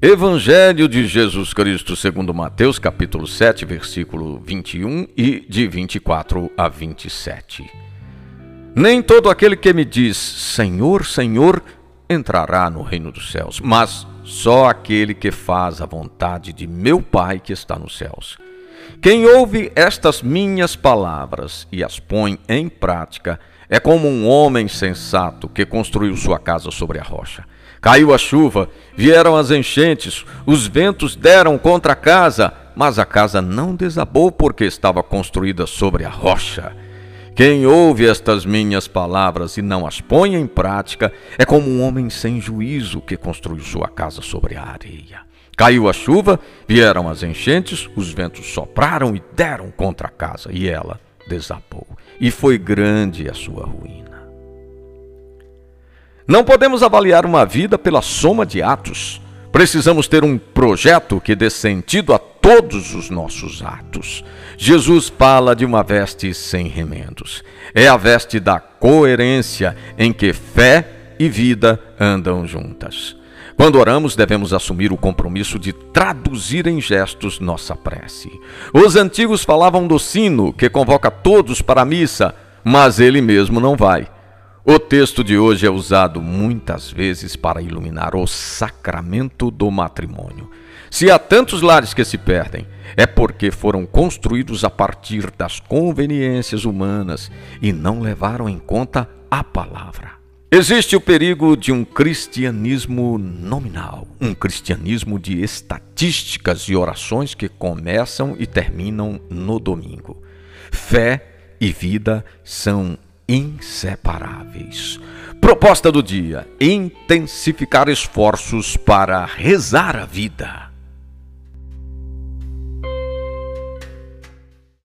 Evangelho de Jesus Cristo segundo Mateus, capítulo 7, versículo 21 e de 24 a 27. Nem todo aquele que me diz Senhor, Senhor entrará no reino dos céus, mas só aquele que faz a vontade de meu Pai que está nos céus. Quem ouve estas minhas palavras e as põe em prática é como um homem sensato que construiu sua casa sobre a rocha. Caiu a chuva, vieram as enchentes, os ventos deram contra a casa, mas a casa não desabou porque estava construída sobre a rocha. Quem ouve estas minhas palavras e não as põe em prática é como um homem sem juízo que construiu sua casa sobre a areia. Caiu a chuva, vieram as enchentes, os ventos sopraram e deram contra a casa, e ela desabou. E foi grande a sua ruína. Não podemos avaliar uma vida pela soma de atos. Precisamos ter um projeto que dê sentido a todos os nossos atos. Jesus fala de uma veste sem remendos. É a veste da coerência em que fé e vida andam juntas. Quando oramos, devemos assumir o compromisso de traduzir em gestos nossa prece. Os antigos falavam do sino que convoca todos para a missa, mas ele mesmo não vai. O texto de hoje é usado muitas vezes para iluminar o sacramento do matrimônio. Se há tantos lares que se perdem, é porque foram construídos a partir das conveniências humanas e não levaram em conta a palavra. Existe o perigo de um cristianismo nominal, um cristianismo de estatísticas e orações que começam e terminam no domingo. Fé e vida são inseparáveis. Proposta do dia: intensificar esforços para rezar a vida.